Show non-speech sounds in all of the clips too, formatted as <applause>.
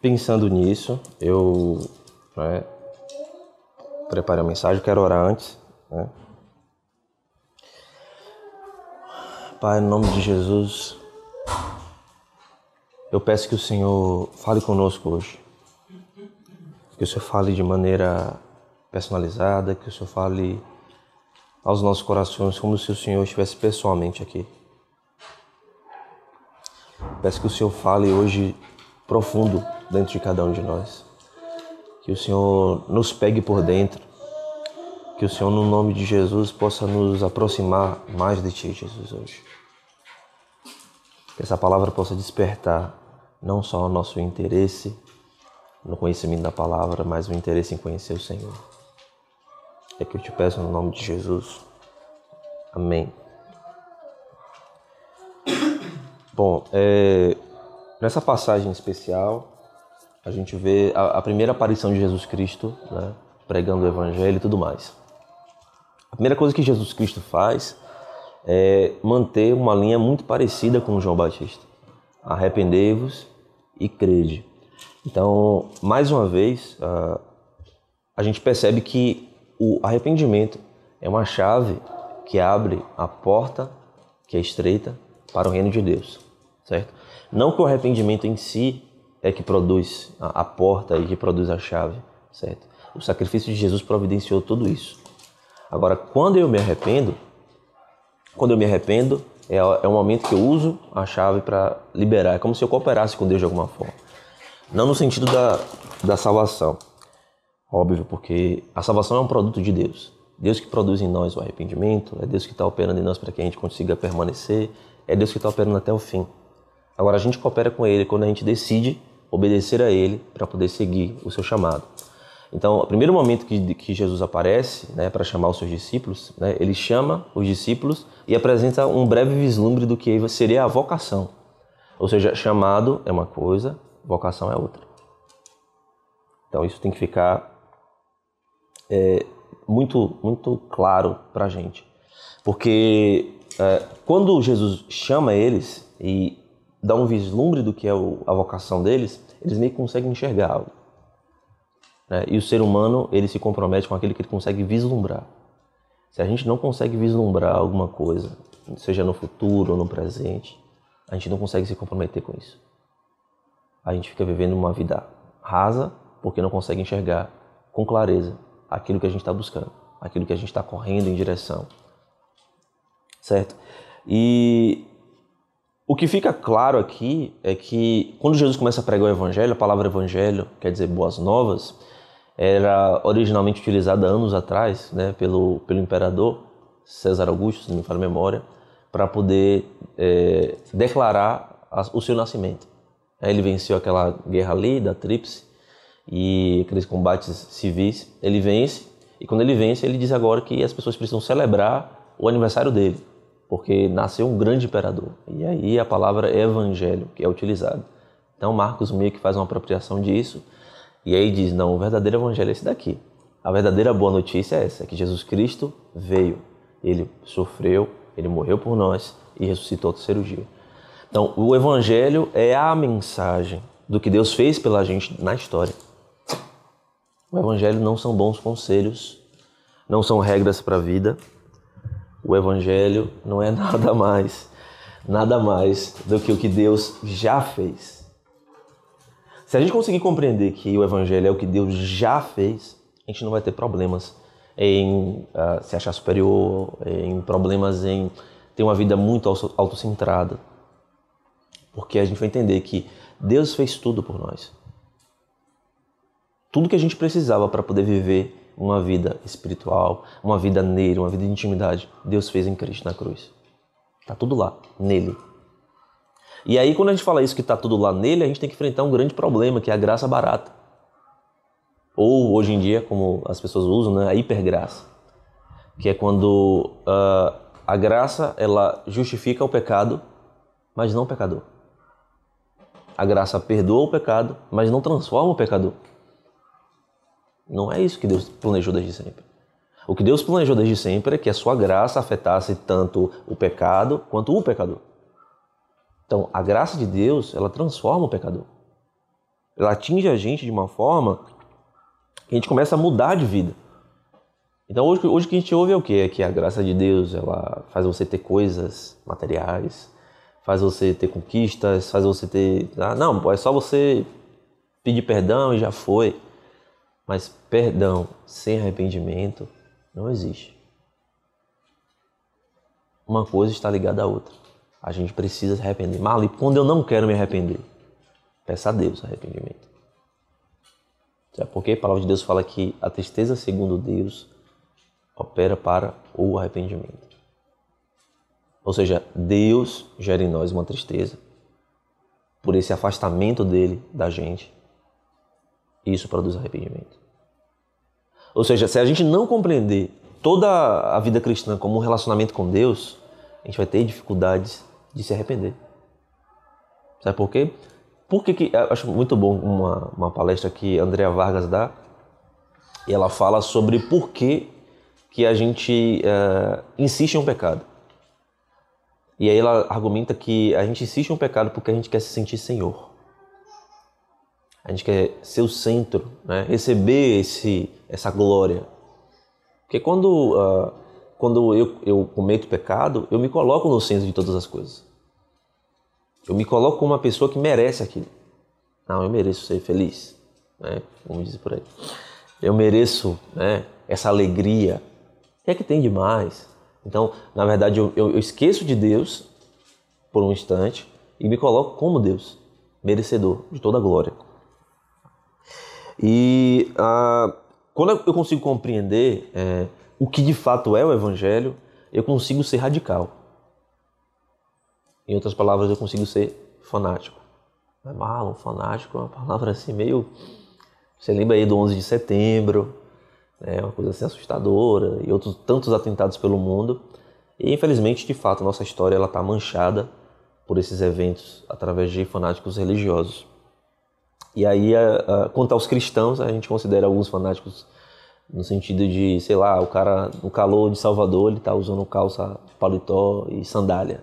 pensando nisso, eu né, preparei a mensagem, quero orar antes. Né? Pai, no nome de Jesus, eu peço que o Senhor fale conosco hoje. Que o Senhor fale de maneira personalizada, que o Senhor fale aos nossos corações como se o Senhor estivesse pessoalmente aqui. Peço que o Senhor fale hoje profundo dentro de cada um de nós. Que o Senhor nos pegue por dentro. Que o Senhor, no nome de Jesus, possa nos aproximar mais de Ti, Jesus, hoje. Que essa palavra possa despertar não só o nosso interesse no conhecimento da palavra, mas o interesse em conhecer o Senhor. É que eu te peço no nome de Jesus. Amém. Bom, é, nessa passagem especial, a gente vê a, a primeira aparição de Jesus Cristo, né, pregando o Evangelho e tudo mais. A primeira coisa que Jesus Cristo faz é manter uma linha muito parecida com João Batista. Arrependei-vos e crede. Então, mais uma vez, a gente percebe que o arrependimento é uma chave que abre a porta que é estreita para o reino de Deus, certo? Não que o arrependimento em si é que produz a porta e que produz a chave, certo? O sacrifício de Jesus providenciou tudo isso. Agora, quando eu me arrependo, quando eu me arrependo, é, é o momento que eu uso a chave para liberar. É como se eu cooperasse com Deus de alguma forma. Não no sentido da, da salvação, óbvio, porque a salvação é um produto de Deus. Deus que produz em nós o arrependimento, é Deus que está operando em nós para que a gente consiga permanecer, é Deus que está operando até o fim. Agora, a gente coopera com Ele quando a gente decide obedecer a Ele para poder seguir o seu chamado. Então, o primeiro momento que, que Jesus aparece né, para chamar os seus discípulos, né, ele chama os discípulos e apresenta um breve vislumbre do que seria a vocação. Ou seja, chamado é uma coisa, vocação é outra. Então, isso tem que ficar é, muito, muito claro para a gente. Porque é, quando Jesus chama eles e dá um vislumbre do que é o, a vocação deles, eles meio que conseguem enxergar algo. Né? E o ser humano, ele se compromete com aquilo que ele consegue vislumbrar. Se a gente não consegue vislumbrar alguma coisa, seja no futuro ou no presente, a gente não consegue se comprometer com isso. A gente fica vivendo uma vida rasa porque não consegue enxergar com clareza aquilo que a gente está buscando, aquilo que a gente está correndo em direção. Certo? E o que fica claro aqui é que quando Jesus começa a pregar o evangelho, a palavra evangelho quer dizer boas novas, era originalmente utilizada anos atrás né, pelo, pelo imperador César Augusto, se não me falha a memória, para poder é, declarar a, o seu nascimento. Ele venceu aquela guerra ali da Tríplice e aqueles combates civis. Ele vence e quando ele vence, ele diz agora que as pessoas precisam celebrar o aniversário dele, porque nasceu um grande imperador. E aí a palavra evangelho que é utilizada. Então Marcos meio que faz uma apropriação disso e aí diz: não, o verdadeiro evangelho é esse daqui. A verdadeira boa notícia é essa: que Jesus Cristo veio, ele sofreu, ele morreu por nós e ressuscitou ao terceiro dia. Então, o evangelho é a mensagem do que Deus fez pela gente na história. O evangelho não são bons conselhos, não são regras para a vida. O evangelho não é <laughs> nada mais, nada mais do que o que Deus já fez se a gente conseguir compreender que o Evangelho é o que Deus já fez, a gente não vai ter problemas em uh, se achar superior, em problemas em ter uma vida muito autocentrada. Porque a gente vai entender que Deus fez tudo por nós. Tudo que a gente precisava para poder viver uma vida espiritual, uma vida nele, uma vida de intimidade, Deus fez em Cristo na cruz. Está tudo lá, nele. E aí, quando a gente fala isso que está tudo lá nele, a gente tem que enfrentar um grande problema, que é a graça barata. Ou, hoje em dia, como as pessoas usam, né, a hipergraça. Que é quando uh, a graça ela justifica o pecado, mas não o pecador. A graça perdoa o pecado, mas não transforma o pecador. Não é isso que Deus planejou desde sempre. O que Deus planejou desde sempre é que a sua graça afetasse tanto o pecado quanto o pecador. Então, a graça de Deus, ela transforma o pecador. ela atinge a gente de uma forma que a gente começa a mudar de vida. Então hoje, hoje o que a gente ouve é o quê? É que a graça de Deus ela faz você ter coisas materiais, faz você ter conquistas, faz você ter. Ah, não, é só você pedir perdão e já foi. Mas perdão sem arrependimento não existe. Uma coisa está ligada à outra. A gente precisa se arrepender. Mali, quando eu não quero me arrepender, peça a Deus arrependimento. Por quê? A palavra de Deus fala que a tristeza segundo Deus opera para o arrependimento. Ou seja, Deus gera em nós uma tristeza por esse afastamento dele da gente. Isso produz arrependimento. Ou seja, se a gente não compreender toda a vida cristã como um relacionamento com Deus, a gente vai ter dificuldades de se arrepender. Sabe por quê? Por que, acho muito bom uma, uma palestra que Andrea Vargas dá, e ela fala sobre por que que a gente uh, insiste em um pecado. E aí ela argumenta que a gente insiste em um pecado porque a gente quer se sentir senhor. A gente quer ser o centro, né? receber esse, essa glória. Porque quando, uh, quando eu, eu cometo pecado, eu me coloco no centro de todas as coisas. Eu me coloco como uma pessoa que merece aquilo. Não, eu mereço ser feliz, né? vamos dizer por aí. Eu mereço né, essa alegria, o que é que tem de mais? Então, na verdade, eu, eu, eu esqueço de Deus por um instante e me coloco como Deus, merecedor de toda a glória. E ah, quando eu consigo compreender é, o que de fato é o Evangelho, eu consigo ser radical. Em outras palavras, eu consigo ser fanático. Mas, Marlon, fanático é uma palavra assim meio. Você lembra aí do 11 de setembro, é uma coisa assim assustadora e outros tantos atentados pelo mundo. E infelizmente, de fato, nossa história ela está manchada por esses eventos através de fanáticos religiosos. E aí, a, a, quanto aos cristãos, a gente considera alguns fanáticos no sentido de, sei lá, o cara no calor de Salvador, ele tá usando calça, paletó e sandália.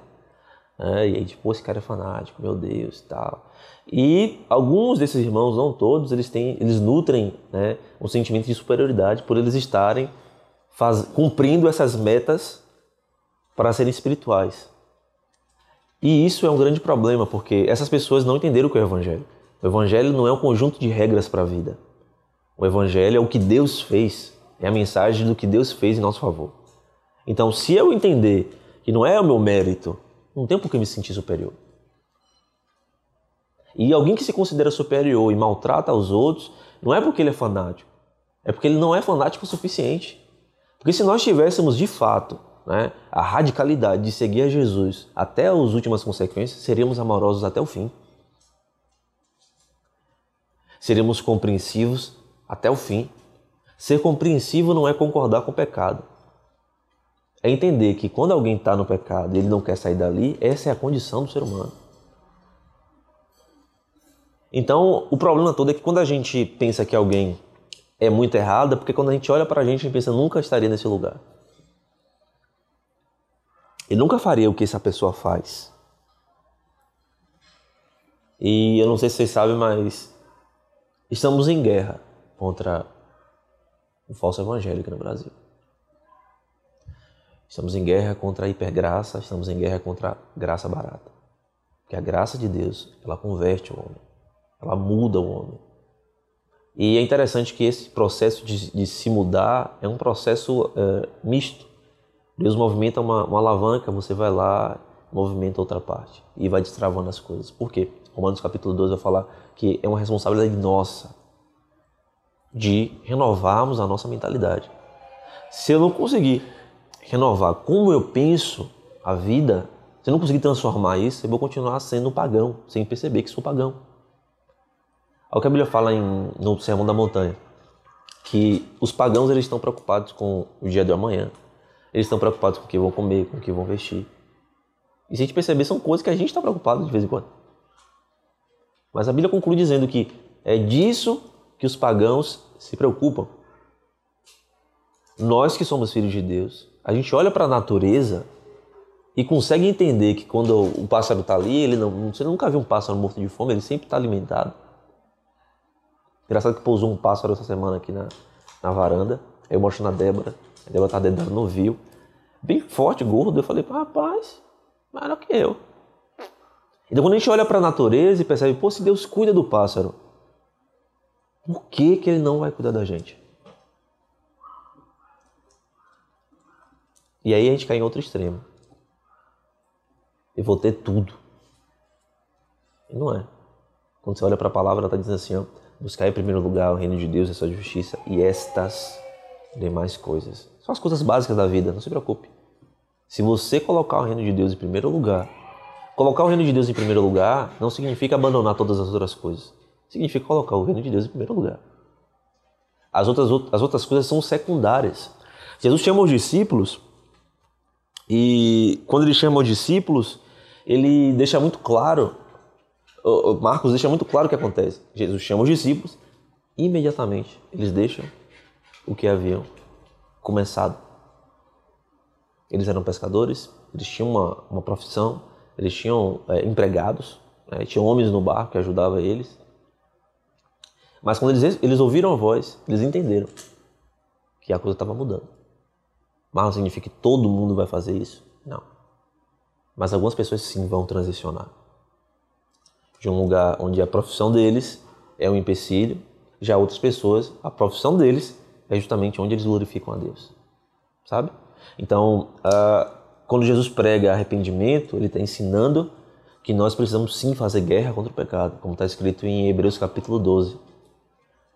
É, e aí, tipo, esse cara é fanático, meu Deus e tal. E alguns desses irmãos, não todos, eles têm, eles nutrem né, um sentimento de superioridade por eles estarem faz, cumprindo essas metas para serem espirituais. E isso é um grande problema, porque essas pessoas não entenderam o que é o Evangelho. O Evangelho não é um conjunto de regras para a vida. O Evangelho é o que Deus fez, é a mensagem do que Deus fez em nosso favor. Então, se eu entender que não é o meu mérito, não tem por que me sentir superior. E alguém que se considera superior e maltrata os outros, não é porque ele é fanático, é porque ele não é fanático o suficiente. Porque se nós tivéssemos de fato né, a radicalidade de seguir a Jesus até as últimas consequências, seríamos amorosos até o fim. Seríamos compreensivos até o fim. Ser compreensivo não é concordar com o pecado. É entender que quando alguém está no pecado e ele não quer sair dali, essa é a condição do ser humano. Então, o problema todo é que quando a gente pensa que alguém é muito errado, é porque quando a gente olha para a gente, a gente pensa, nunca estaria nesse lugar. Ele nunca faria o que essa pessoa faz. E eu não sei se vocês sabem, mas estamos em guerra contra o falso evangélico no Brasil. Estamos em guerra contra a hipergraça, estamos em guerra contra a graça barata. Porque a graça de Deus, ela converte o homem. Ela muda o homem. E é interessante que esse processo de, de se mudar é um processo é, misto. Deus movimenta uma, uma, alavanca, você vai lá, movimenta outra parte e vai destravando as coisas. Por quê? Romanos capítulo 2 vai falar que é uma responsabilidade nossa de renovarmos a nossa mentalidade. Se eu não conseguir renovar como eu penso a vida, se eu não conseguir transformar isso, eu vou continuar sendo pagão, sem perceber que sou pagão. Olha o que a Bíblia fala em, no Sermão da Montanha, que os pagãos eles estão preocupados com o dia de amanhã, eles estão preocupados com o que vão comer, com o que vão vestir. E se a gente perceber, são coisas que a gente está preocupado de vez em quando. Mas a Bíblia conclui dizendo que é disso que os pagãos se preocupam. Nós que somos filhos de Deus, a gente olha para a natureza e consegue entender que quando o pássaro está ali, ele não, você nunca viu um pássaro morto de fome, ele sempre está alimentado. Engraçado que pousou um pássaro essa semana aqui na, na varanda. Eu mostro na Débora. A Débora tá dentro, não viu. Bem forte, gordo. Eu falei, rapaz, maior que eu. Então quando a gente olha para a natureza e percebe, pô, se Deus cuida do pássaro, por que, que ele não vai cuidar da gente? E aí a gente cai em outro extremo. Eu vou ter tudo. E não é. Quando você olha para a palavra, ela está dizendo assim: ó, buscar em primeiro lugar o reino de Deus e a sua justiça, e estas demais coisas. São as coisas básicas da vida, não se preocupe. Se você colocar o reino de Deus em primeiro lugar, colocar o reino de Deus em primeiro lugar não significa abandonar todas as outras coisas. Significa colocar o reino de Deus em primeiro lugar. As outras, as outras coisas são secundárias. Jesus chama os discípulos e quando ele chama os discípulos, ele deixa muito claro, Marcos deixa muito claro o que acontece. Jesus chama os discípulos, imediatamente eles deixam o que haviam começado. Eles eram pescadores, eles tinham uma, uma profissão, eles tinham é, empregados, né? tinham homens no barco que ajudavam eles. Mas quando eles, eles ouviram a voz, eles entenderam que a coisa estava mudando. Mas não significa que todo mundo vai fazer isso? Não. Mas algumas pessoas sim vão transicionar. De um lugar onde a profissão deles é um empecilho, já outras pessoas, a profissão deles é justamente onde eles glorificam a Deus. Sabe? Então, uh, quando Jesus prega arrependimento, ele está ensinando que nós precisamos sim fazer guerra contra o pecado, como está escrito em Hebreus capítulo 12.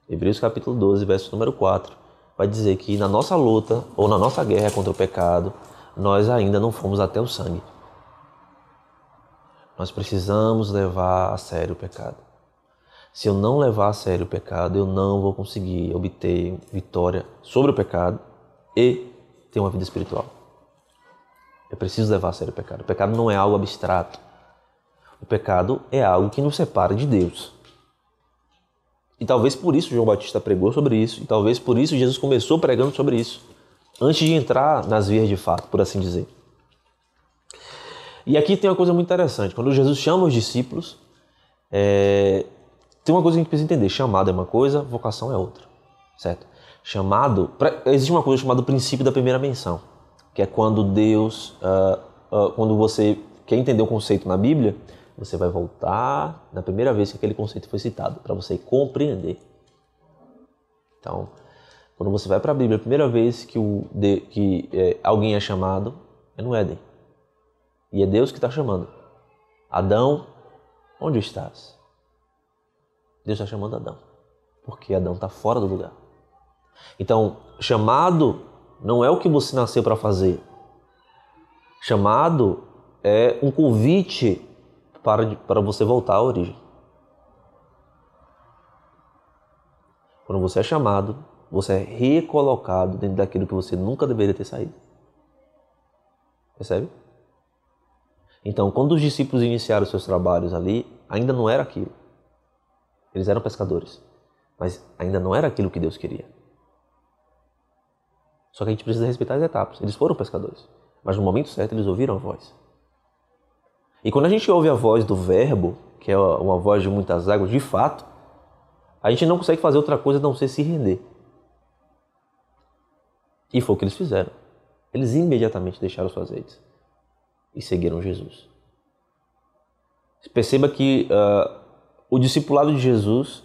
Hebreus capítulo 12, verso número 4 vai dizer que na nossa luta ou na nossa guerra contra o pecado, nós ainda não fomos até o sangue. Nós precisamos levar a sério o pecado. Se eu não levar a sério o pecado, eu não vou conseguir obter vitória sobre o pecado e ter uma vida espiritual. Eu preciso levar a sério o pecado. O pecado não é algo abstrato. O pecado é algo que nos separa de Deus. E talvez por isso João Batista pregou sobre isso, e talvez por isso Jesus começou pregando sobre isso, antes de entrar nas vias de fato, por assim dizer. E aqui tem uma coisa muito interessante: quando Jesus chama os discípulos, é... tem uma coisa que a gente precisa entender: chamado é uma coisa, vocação é outra, certo? Chamado, existe uma coisa chamada princípio da primeira menção, que é quando Deus, uh, uh, quando você quer entender o conceito na Bíblia, você vai voltar na primeira vez que aquele conceito foi citado, para você compreender. Então, quando você vai para a Bíblia, a primeira vez que, o, de, que é, alguém é chamado é no Éden. E é Deus que está chamando. Adão, onde estás? Deus está chamando Adão, porque Adão está fora do lugar. Então, chamado não é o que você nasceu para fazer. Chamado é um convite para, para você voltar à origem. Quando você é chamado, você é recolocado dentro daquilo que você nunca deveria ter saído. Percebe? Então, quando os discípulos iniciaram seus trabalhos ali, ainda não era aquilo. Eles eram pescadores, mas ainda não era aquilo que Deus queria. Só que a gente precisa respeitar as etapas. Eles foram pescadores, mas no momento certo eles ouviram a voz. E quando a gente ouve a voz do Verbo, que é uma voz de muitas águas, de fato, a gente não consegue fazer outra coisa a não ser se render. E foi o que eles fizeram. Eles imediatamente deixaram suas redes e seguiram Jesus. Perceba que uh, o discipulado de Jesus,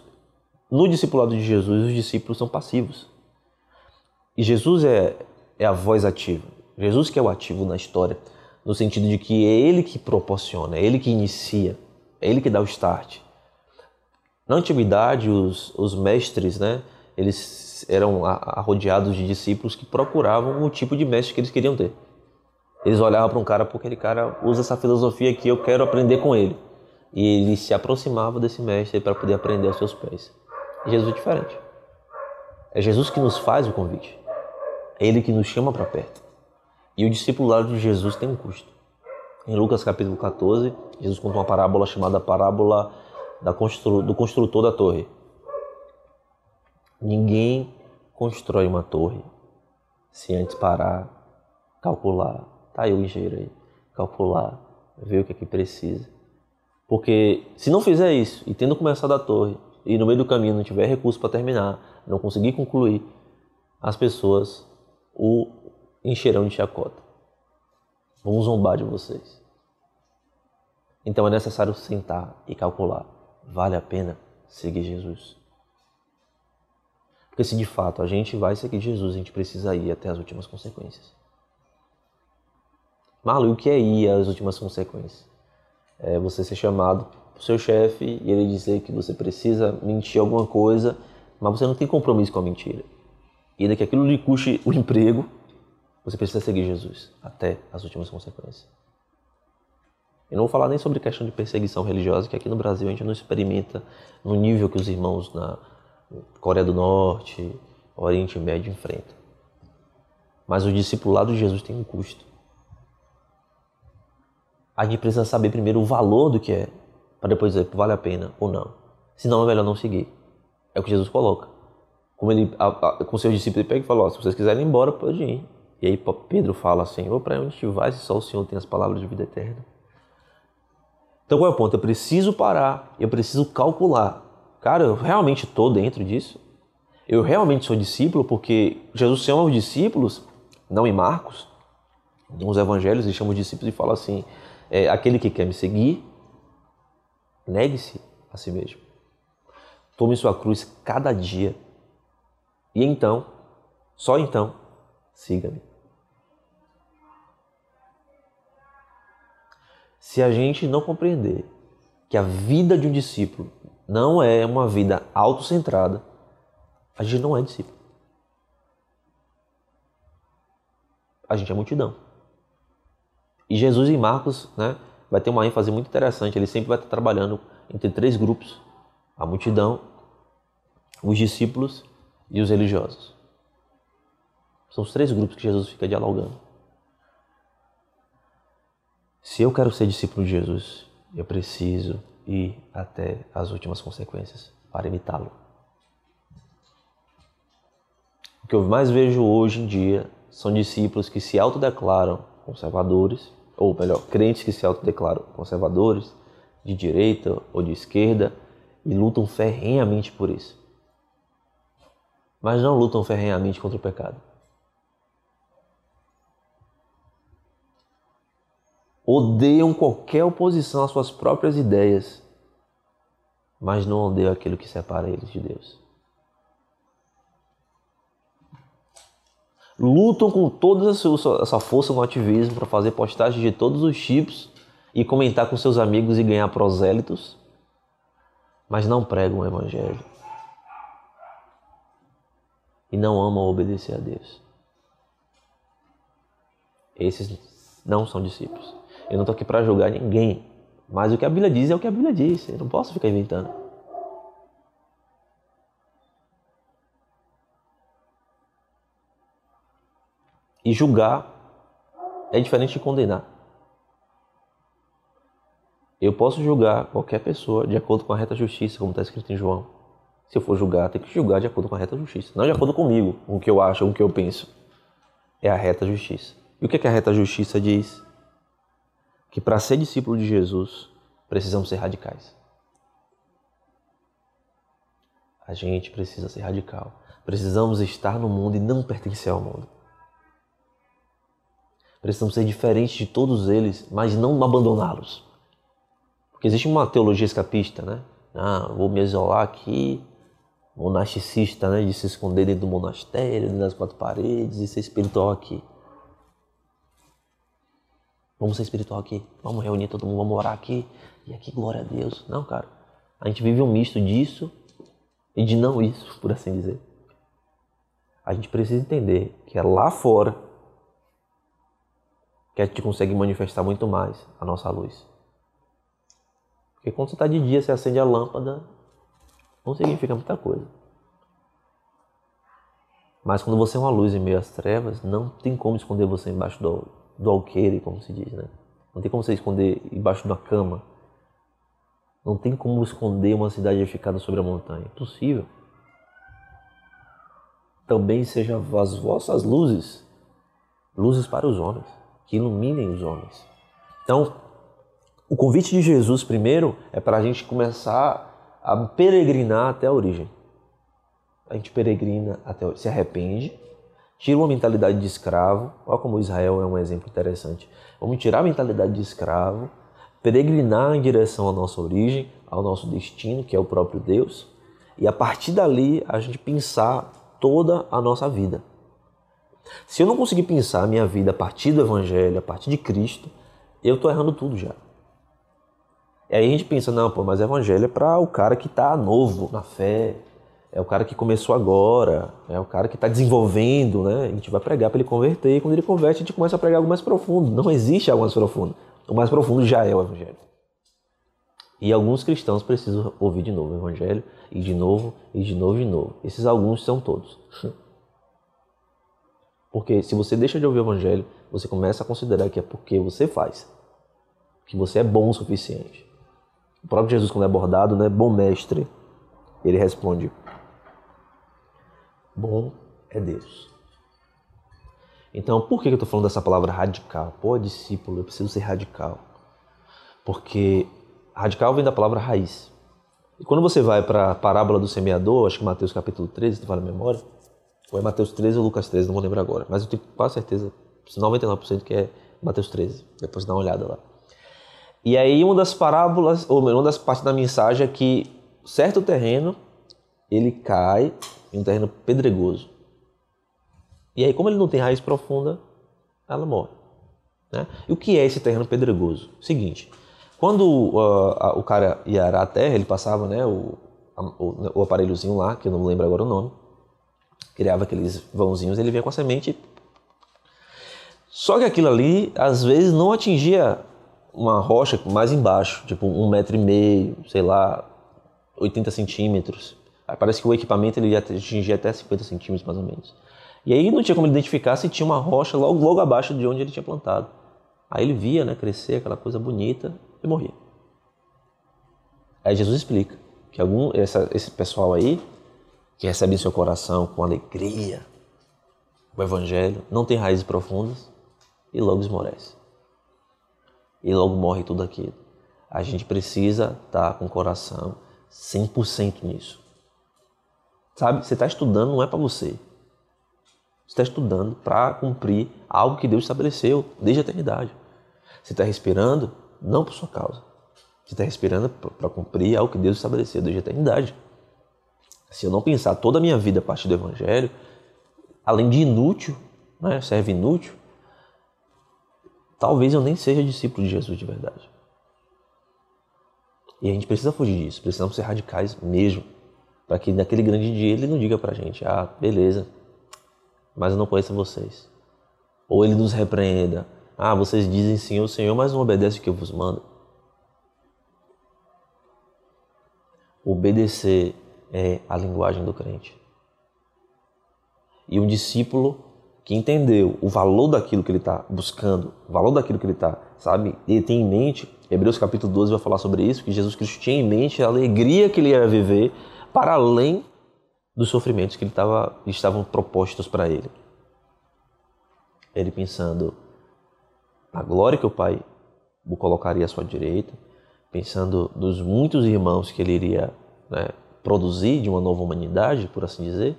no discipulado de Jesus, os discípulos são passivos. E Jesus é, é a voz ativa. Jesus que é o ativo na história no sentido de que é ele que proporciona, é ele que inicia, é ele que dá o start. Na antiguidade, os, os mestres, né, eles eram arrodeados de discípulos que procuravam o tipo de mestre que eles queriam ter. Eles olhavam para um cara, porque aquele cara usa essa filosofia aqui, eu quero aprender com ele. E ele se aproximava desse mestre para poder aprender aos seus pés. E Jesus é diferente. É Jesus que nos faz o convite. É ele que nos chama para perto. E o discipulado de Jesus tem um custo. Em Lucas capítulo 14, Jesus conta uma parábola chamada parábola do construtor da torre. Ninguém constrói uma torre se antes parar, calcular, tá aí o engenheiro aí, calcular, ver o que é que precisa. Porque se não fizer isso e tendo começado a torre, e no meio do caminho não tiver recurso para terminar, não conseguir concluir, as pessoas o encherão de chacota. Vão zombar de vocês. Então é necessário sentar e calcular. Vale a pena seguir Jesus? Porque se de fato a gente vai seguir Jesus, a gente precisa ir até as últimas consequências. Malu, o que é ir às últimas consequências? É você ser chamado pro seu chefe e ele dizer que você precisa mentir alguma coisa, mas você não tem compromisso com a mentira. E ainda que aquilo lhe custe o emprego, você precisa seguir Jesus até as últimas consequências. Eu não vou falar nem sobre questão de perseguição religiosa, que aqui no Brasil a gente não experimenta no nível que os irmãos na Coreia do Norte, Oriente Médio enfrentam. Mas o discipulado de Jesus tem um custo. A gente precisa saber primeiro o valor do que é, para depois dizer vale a pena ou não. Senão é melhor não seguir. É o que Jesus coloca. Como ele, a, a, com seus discípulos, ele pega e fala: se vocês quiserem ir embora, pode ir. E aí Pedro fala assim: ou para onde a gente vai se só o Senhor tem as palavras de vida eterna? Então qual é o ponto? Eu preciso parar, eu preciso calcular. Cara, eu realmente estou dentro disso? Eu realmente sou discípulo porque Jesus chama os discípulos, não em Marcos, nos evangelhos ele chama os discípulos e fala assim: é, aquele que quer me seguir, negue-se a si mesmo. Tome sua cruz cada dia. E então, só então, siga-me. Se a gente não compreender que a vida de um discípulo não é uma vida autocentrada, a gente não é discípulo. A gente é multidão. E Jesus em Marcos né, vai ter uma ênfase muito interessante. Ele sempre vai estar trabalhando entre três grupos: a multidão, os discípulos e os religiosos. São os três grupos que Jesus fica dialogando. Se eu quero ser discípulo de Jesus, eu preciso ir até as últimas consequências para imitá-lo. O que eu mais vejo hoje em dia são discípulos que se autodeclaram conservadores, ou melhor, crentes que se autodeclaram conservadores, de direita ou de esquerda, e lutam ferrenhamente por isso. Mas não lutam ferrenhamente contra o pecado. Odeiam qualquer oposição às suas próprias ideias, mas não odeiam aquilo que separa eles de Deus. lutam com toda essa força no ativismo para fazer postagens de todos os tipos e comentar com seus amigos e ganhar prosélitos, mas não pregam o Evangelho e não amam obedecer a Deus. Esses não são discípulos. Eu não estou aqui para julgar ninguém, mas o que a Bíblia diz é o que a Bíblia diz. Eu não posso ficar inventando. E julgar é diferente de condenar. Eu posso julgar qualquer pessoa de acordo com a reta justiça, como está escrito em João. Se eu for julgar, tem que julgar de acordo com a reta justiça. Não de acordo comigo, com o que eu acho, com o que eu penso. É a reta justiça. E o que, é que a reta justiça diz? Que para ser discípulo de Jesus, precisamos ser radicais. A gente precisa ser radical. Precisamos estar no mundo e não pertencer ao mundo. Precisamos ser diferentes de todos eles, mas não abandoná-los. Porque existe uma teologia escapista, né? Ah, vou me isolar aqui, monasticista, né? De se esconder dentro do monastério, dentro das quatro paredes e ser espiritual aqui. Vamos ser espiritual aqui, vamos reunir todo mundo, vamos orar aqui e aqui glória a Deus. Não, cara. A gente vive um misto disso e de não isso, <laughs> por assim dizer. A gente precisa entender que é lá fora que a gente consegue manifestar muito mais a nossa luz. Porque quando você está de dia, você acende a lâmpada, não significa muita coisa. Mas quando você é uma luz em meio às trevas, não tem como esconder você embaixo do, do alqueire, como se diz, né? Não tem como você esconder embaixo da cama. Não tem como esconder uma cidade edificada sobre a montanha. Impossível. Também sejam as vossas luzes, luzes para os homens que iluminem os homens. Então, o convite de Jesus, primeiro, é para a gente começar a peregrinar até a origem. A gente peregrina até a, se arrepende, tira uma mentalidade de escravo. Olha como Israel é um exemplo interessante. Vamos tirar a mentalidade de escravo, peregrinar em direção à nossa origem, ao nosso destino, que é o próprio Deus, e a partir dali a gente pensar toda a nossa vida. Se eu não conseguir pensar a minha vida a partir do Evangelho, a partir de Cristo, eu estou errando tudo já. E aí a gente pensa, não, pô, mas Evangelho é para o cara que está novo na fé, é o cara que começou agora, é o cara que está desenvolvendo, né? A gente vai pregar para ele converter, e quando ele converte, a gente começa a pregar algo mais profundo. Não existe algo mais profundo. O mais profundo já é o Evangelho. E alguns cristãos precisam ouvir de novo o Evangelho, e de novo, e de novo, e de novo. Esses alguns são todos. <laughs> Porque se você deixa de ouvir o Evangelho, você começa a considerar que é porque você faz, que você é bom o suficiente. O próprio Jesus, quando é abordado, né, bom mestre, ele responde: Bom é Deus. Então, por que eu estou falando dessa palavra radical? Pô, discípulo, eu preciso ser radical. Porque radical vem da palavra raiz. E quando você vai para a parábola do semeador, acho que Mateus capítulo 13, se tu fala a memória, ou é Mateus 13 ou Lucas 13, não vou lembrar agora. Mas eu tenho quase certeza, 99% que é Mateus 13. Depois dá uma olhada lá. E aí uma das parábolas, ou uma das partes da mensagem é que certo terreno, ele cai em um terreno pedregoso. E aí, como ele não tem raiz profunda, ela morre. Né? E o que é esse terreno pedregoso? Seguinte, quando uh, o cara ia arar a terra, ele passava né, o, o, o aparelhozinho lá, que eu não lembro agora o nome, criava aqueles vãozinhos, ele vinha com a semente. Só que aquilo ali, às vezes, não atingia uma rocha mais embaixo, tipo um metro e meio, sei lá, 80 centímetros. Aí parece que o equipamento ele ia atingir até 50 centímetros, mais ou menos. E aí não tinha como identificar se tinha uma rocha logo, logo abaixo de onde ele tinha plantado. Aí ele via né, crescer aquela coisa bonita e morria. Aí Jesus explica que algum, essa, esse pessoal aí que recebe em seu coração com alegria o Evangelho, não tem raízes profundas e logo esmorece. E logo morre tudo aquilo. A gente precisa estar com o coração 100% nisso. Sabe, você está estudando não é para você. Você está estudando para cumprir algo que Deus estabeleceu desde a eternidade. Você está respirando não por sua causa. Você está respirando para cumprir algo que Deus estabeleceu desde a eternidade. Se eu não pensar toda a minha vida a partir do Evangelho, além de inútil, né, serve inútil, talvez eu nem seja discípulo de Jesus de verdade. E a gente precisa fugir disso, precisamos ser radicais mesmo, para que naquele grande dia ele não diga para a gente, ah, beleza, mas eu não conheço vocês. Ou ele nos repreenda, ah, vocês dizem sim ao Senhor, mas não obedecem o que eu vos mando. Obedecer é a linguagem do crente. E um discípulo que entendeu o valor daquilo que ele está buscando, o valor daquilo que ele está, sabe? Ele tem em mente, Hebreus capítulo 12 vai falar sobre isso, que Jesus Cristo tinha em mente a alegria que ele ia viver para além dos sofrimentos que ele tava, estavam propostos para ele. Ele pensando na glória que o Pai o colocaria à sua direita, pensando nos muitos irmãos que ele iria né, produzir de uma nova humanidade, por assim dizer.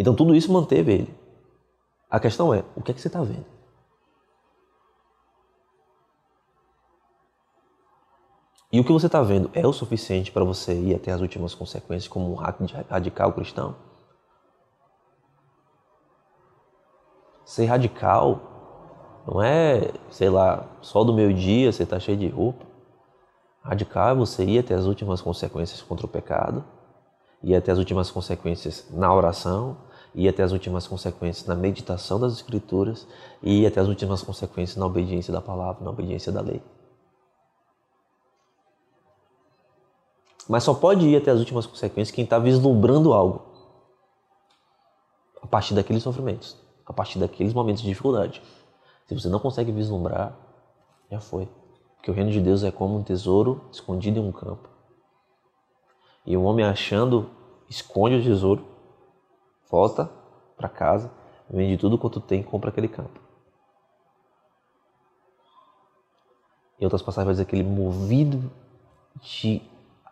Então tudo isso manteve ele. A questão é, o que é que você está vendo? E o que você está vendo é o suficiente para você ir até as últimas consequências como um radical cristão? Ser radical não é, sei lá, só do meio dia você está cheio de roupa. Radical é você ir até as últimas consequências contra o pecado, ir até as últimas consequências na oração, ir até as últimas consequências na meditação das Escrituras e ir até as últimas consequências na obediência da palavra, na obediência da lei. Mas só pode ir até as últimas consequências quem está vislumbrando algo a partir daqueles sofrimentos, a partir daqueles momentos de dificuldade. Se você não consegue vislumbrar, já foi. Porque o reino de Deus é como um tesouro escondido em um campo. E o homem achando, esconde o tesouro, volta para casa, vende tudo quanto tem e compra aquele campo. Em outras passagens vai dizer movido de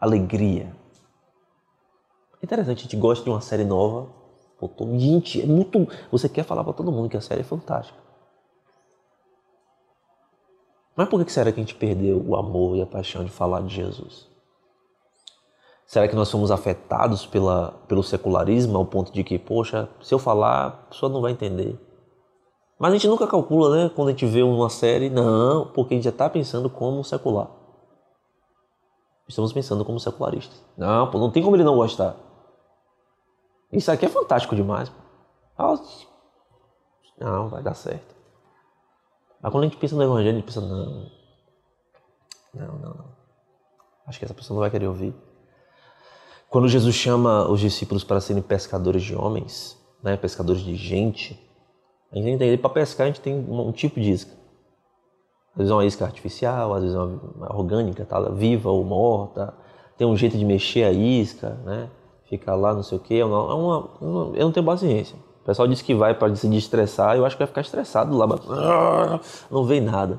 alegria. É interessante, a gente gosta de uma série nova. Gente, é muito. Você quer falar para todo mundo que a série é fantástica. Mas por que será que a gente perdeu o amor e a paixão de falar de Jesus? Será que nós somos afetados pela, pelo secularismo ao ponto de que, poxa, se eu falar, a pessoa não vai entender? Mas a gente nunca calcula, né? Quando a gente vê uma série, não, porque a gente já está pensando como secular. Estamos pensando como secularistas. Não, pô, não tem como ele não gostar. Isso aqui é fantástico demais. Não, vai dar certo. Mas quando a gente pensa no evangelho, a gente pensa, não. Não, não, não. Acho que essa pessoa não vai querer ouvir. Quando Jesus chama os discípulos para serem pescadores de homens, né, pescadores de gente, a gente entende para pescar a gente tem um, tipo de isca. Às vezes é uma isca artificial, às vezes é uma orgânica, tá viva ou morta. Tem um jeito de mexer a isca, né? Fica lá, não sei o quê. É uma, é uma, eu não tenho paciência. O pessoal diz que vai para se destressar, eu acho que vai ficar estressado lá, mas não vem nada.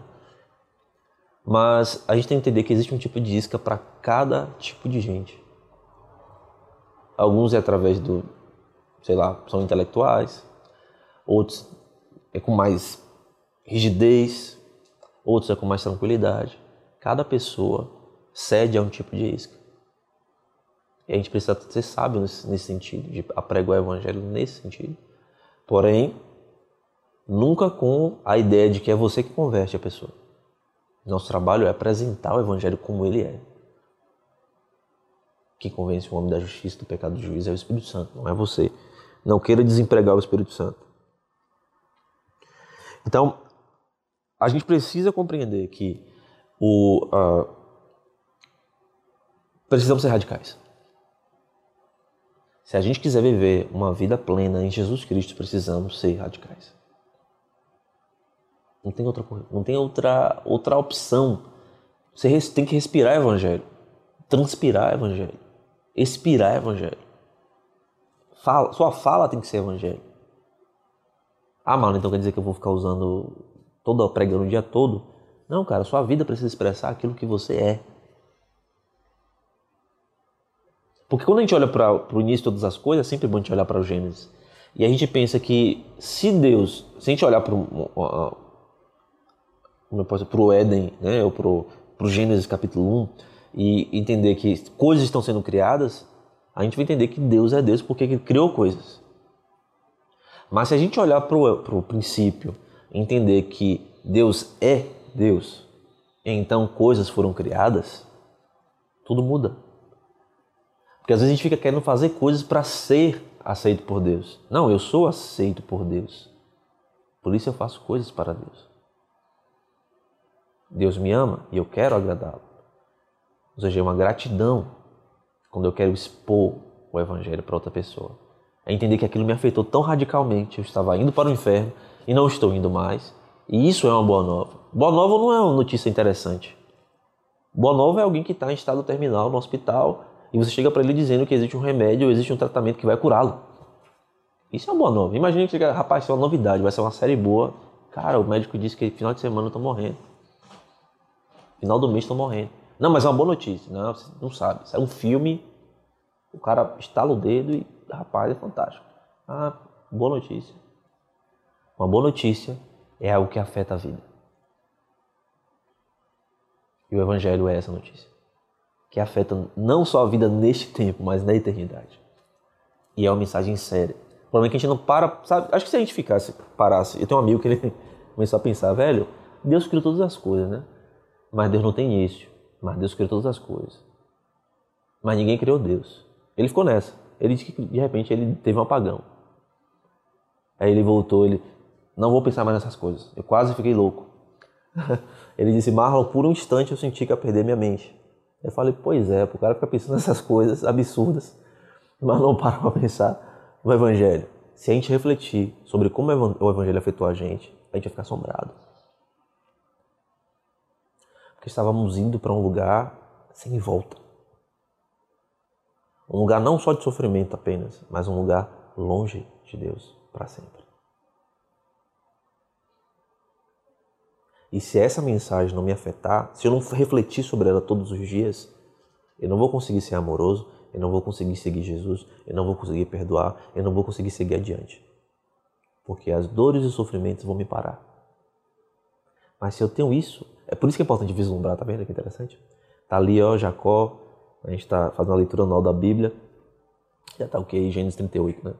Mas a gente tem que entender que existe um tipo de isca para cada tipo de gente. Alguns é através do, sei lá, são intelectuais, outros é com mais rigidez, outros é com mais tranquilidade. Cada pessoa cede a um tipo de isca. E a gente precisa ser sábio nesse, nesse sentido, de apregoar o evangelho nesse sentido. Porém, nunca com a ideia de que é você que converte a pessoa. Nosso trabalho é apresentar o evangelho como ele é que convence o homem da justiça, do pecado do juízo é o Espírito Santo, não é você. Não queira desempregar o Espírito Santo. Então, a gente precisa compreender que o, uh, precisamos ser radicais. Se a gente quiser viver uma vida plena em Jesus Cristo, precisamos ser radicais. Não tem outra, não tem outra, outra opção. Você tem que respirar evangelho, transpirar evangelho expirar evangelho. Fala, sua fala tem que ser evangelho. Ah, mano, então quer dizer que eu vou ficar usando toda pregando o dia todo? Não, cara, sua vida precisa expressar aquilo que você é. Porque quando a gente olha para o início de todas as coisas, é sempre bom a gente olhar para o Gênesis. E a gente pensa que se Deus, se a gente olhar para o Éden, né, ou para o Gênesis capítulo 1, e entender que coisas estão sendo criadas, a gente vai entender que Deus é Deus porque ele criou coisas. Mas se a gente olhar para o princípio, entender que Deus é Deus, então coisas foram criadas, tudo muda. Porque às vezes a gente fica querendo fazer coisas para ser aceito por Deus. Não, eu sou aceito por Deus. Por isso eu faço coisas para Deus. Deus me ama e eu quero agradá-lo. Ou seja, é uma gratidão quando eu quero expor o evangelho para outra pessoa. É entender que aquilo me afetou tão radicalmente, eu estava indo para o inferno e não estou indo mais. E isso é uma boa nova. Boa nova não é uma notícia interessante. Boa nova é alguém que está em estado terminal no hospital e você chega para ele dizendo que existe um remédio, existe um tratamento que vai curá-lo. Isso é uma boa nova. Imagina que chega, rapaz, isso é uma novidade, vai ser uma série boa. Cara, o médico disse que final de semana eu estou morrendo. Final do mês estou morrendo. Não, mas é uma boa notícia. Não, você não sabe. Isso é um filme, o cara estala o dedo e, rapaz, é fantástico. Ah, boa notícia. Uma boa notícia é algo que afeta a vida. E o Evangelho é essa notícia. Que afeta não só a vida neste tempo, mas na eternidade. E é uma mensagem séria. O problema é que a gente não para, sabe? Acho que se a gente ficasse, parasse. Eu tenho um amigo que ele <laughs> começou a pensar, velho, Deus criou todas as coisas, né? Mas Deus não tem início. Mas Deus criou todas as coisas. Mas ninguém criou Deus. Ele ficou nessa. Ele disse que de repente ele teve um apagão. Aí ele voltou, ele não vou pensar mais nessas coisas. Eu quase fiquei louco. <laughs> ele disse, Marlon, por um instante eu senti que ia perder minha mente. Eu falei, pois é, o cara fica pensando nessas <laughs> coisas absurdas, mas não para para pensar no Evangelho. Se a gente refletir sobre como o Evangelho afetou a gente, a gente vai ficar assombrado porque estávamos indo para um lugar sem volta. Um lugar não só de sofrimento apenas, mas um lugar longe de Deus para sempre. E se essa mensagem não me afetar, se eu não refletir sobre ela todos os dias, Eu não vou conseguir ser amoroso, eu não vou conseguir seguir Jesus, eu não vou conseguir perdoar, eu não vou conseguir seguir adiante. Porque as dores e os sofrimentos vão me parar. Mas se eu tenho isso, é por isso que é importante vislumbrar, tá vendo que interessante? Tá ali, ó, Jacó, a gente está fazendo a leitura anual da Bíblia, já tá o que? Gênesis 38, né?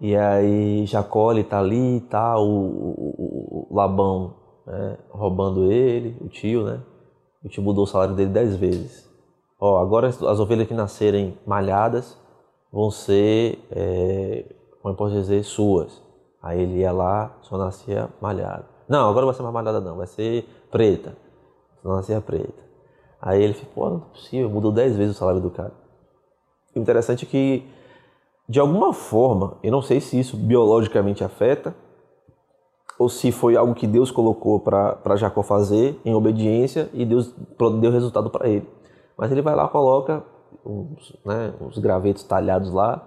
E aí Jacó ele tá ali, tá o, o, o Labão né, roubando ele, o tio, né? O tio mudou o salário dele dez vezes. Ó, agora as, as ovelhas que nascerem malhadas vão ser, é, como eu posso dizer, suas. Aí ele ia lá, só nascia malhada. Não, agora não vai ser mais malhada não, vai ser preta. Só nascia preta. Aí ele ficou, pô, não é possível, mudou dez vezes o salário do cara. O interessante é que de alguma forma, eu não sei se isso biologicamente afeta ou se foi algo que Deus colocou para Jacó fazer em obediência e Deus deu resultado para ele. Mas ele vai lá, coloca uns, né, uns gravetos talhados lá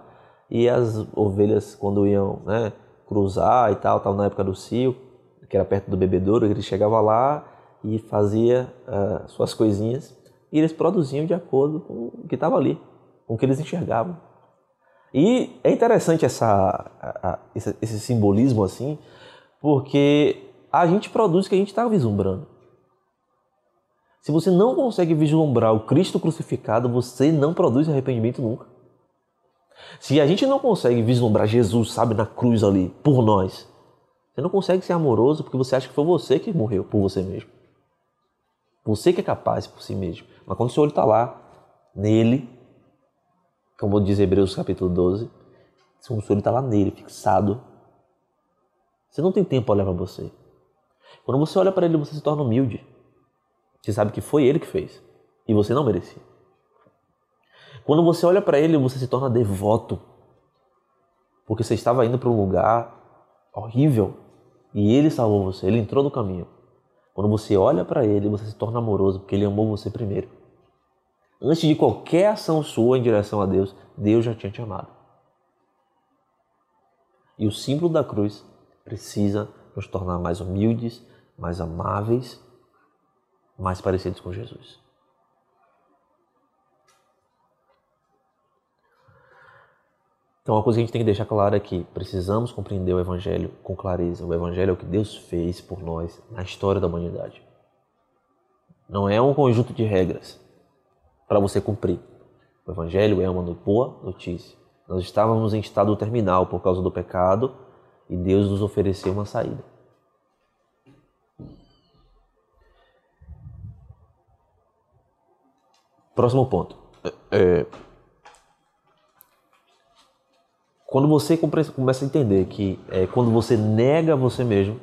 e as ovelhas, quando iam né, cruzar e tal, tal, na época do cio, que era perto do bebedouro, ele chegava lá e fazia uh, suas coisinhas e eles produziam de acordo com o que estava ali, com o que eles enxergavam. E é interessante essa, a, a, esse, esse, simbolismo assim, porque a gente produz o que a gente está vislumbrando. Se você não consegue vislumbrar o Cristo crucificado, você não produz arrependimento nunca. Se a gente não consegue vislumbrar Jesus, sabe, na cruz ali, por nós, você não consegue ser amoroso porque você acha que foi você que morreu por você mesmo. Você que é capaz por si mesmo. Mas quando o seu olho está lá, nele, como diz Hebreus capítulo 12, se o sonho está lá nele, fixado, você não tem tempo para olhar para você. Quando você olha para ele, você se torna humilde. Você sabe que foi ele que fez e você não merecia. Quando você olha para ele, você se torna devoto. Porque você estava indo para um lugar horrível e ele salvou você, ele entrou no caminho. Quando você olha para ele, você se torna amoroso porque ele amou você primeiro. Antes de qualquer ação sua em direção a Deus, Deus já tinha te amado. E o símbolo da cruz precisa nos tornar mais humildes, mais amáveis, mais parecidos com Jesus. Então, uma coisa que a gente tem que deixar claro é que precisamos compreender o Evangelho com clareza. O Evangelho é o que Deus fez por nós na história da humanidade. Não é um conjunto de regras para você cumprir. O Evangelho é uma boa notícia. Nós estávamos em estado terminal por causa do pecado e Deus nos ofereceu uma saída. Próximo ponto. É, quando você começa a entender que é quando você nega você mesmo,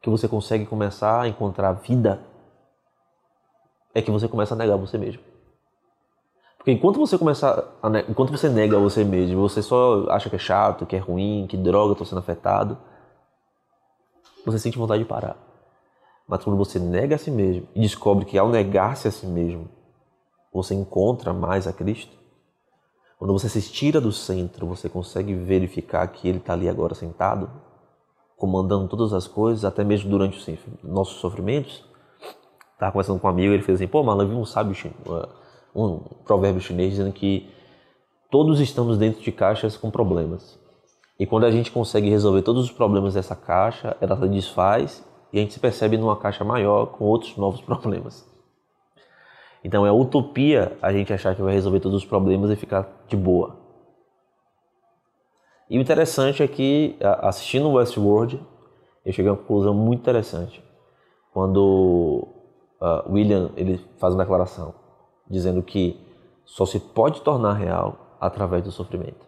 que você consegue começar a encontrar vida é que você começa a negar você mesmo. Porque enquanto você começa enquanto você nega você mesmo, você só acha que é chato, que é ruim, que droga, estou sendo afetado, você sente vontade de parar. Mas quando você nega a si mesmo e descobre que ao negar-se a si mesmo, você encontra mais a Cristo, quando você se tira do centro, você consegue verificar que Ele está ali agora sentado, comandando todas as coisas, até mesmo durante os nossos sofrimentos, Estava conversando com um amigo, ele fez assim, pô, mano, eu vi um sábio, um provérbio chinês dizendo que todos estamos dentro de caixas com problemas. E quando a gente consegue resolver todos os problemas dessa caixa, ela se desfaz e a gente se percebe numa caixa maior com outros novos <laughs> problemas. Então é utopia a gente achar que vai resolver todos os problemas e ficar de boa. E o interessante é que, assistindo Westworld, eu cheguei a uma conclusão muito interessante. Quando uh, William ele faz uma declaração dizendo que só se pode tornar real através do sofrimento.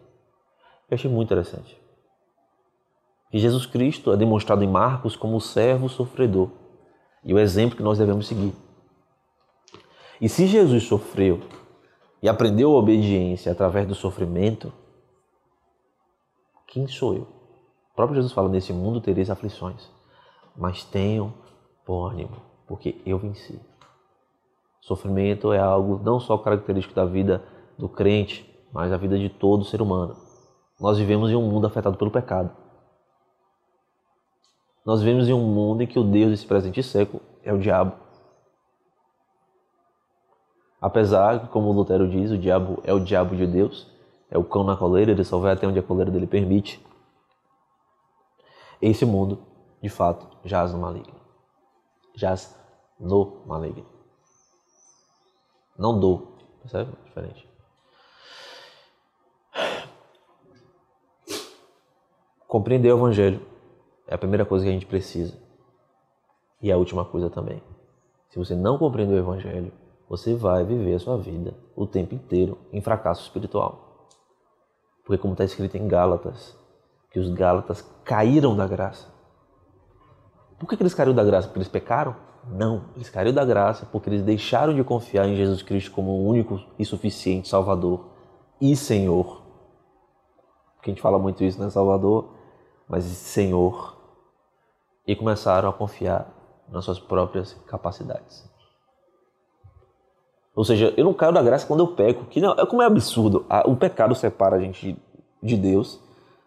Eu achei muito interessante. E Jesus Cristo é demonstrado em Marcos como o servo sofredor e o exemplo que nós devemos seguir. E se Jesus sofreu e aprendeu a obediência através do sofrimento, quem sou eu? O próprio Jesus fala: nesse mundo tereis aflições, mas tenham bom ânimo porque eu venci. Sofrimento é algo não só característico da vida do crente, mas da vida de todo ser humano. Nós vivemos em um mundo afetado pelo pecado. Nós vivemos em um mundo em que o Deus desse presente século é o diabo. Apesar, como o Lutero diz, o diabo é o diabo de Deus, é o cão na coleira, ele só vai até onde a coleira dele permite. Esse mundo, de fato, jaz no maligno. Jaz no maligno. Não do, percebe? Diferente. Compreender o Evangelho é a primeira coisa que a gente precisa. E a última coisa também. Se você não compreender o Evangelho, você vai viver a sua vida o tempo inteiro em fracasso espiritual. Porque, como está escrito em Gálatas, que os Gálatas caíram da graça. Por que, que eles caíram da graça? Porque eles pecaram? Não, eles caíram da graça porque eles deixaram de confiar em Jesus Cristo como o único e suficiente Salvador e Senhor. Porque a gente fala muito isso, né? Salvador, mas Senhor. E começaram a confiar nas suas próprias capacidades. Ou seja, eu não caio da graça quando eu peco, que não, é como é absurdo. O pecado separa a gente de Deus,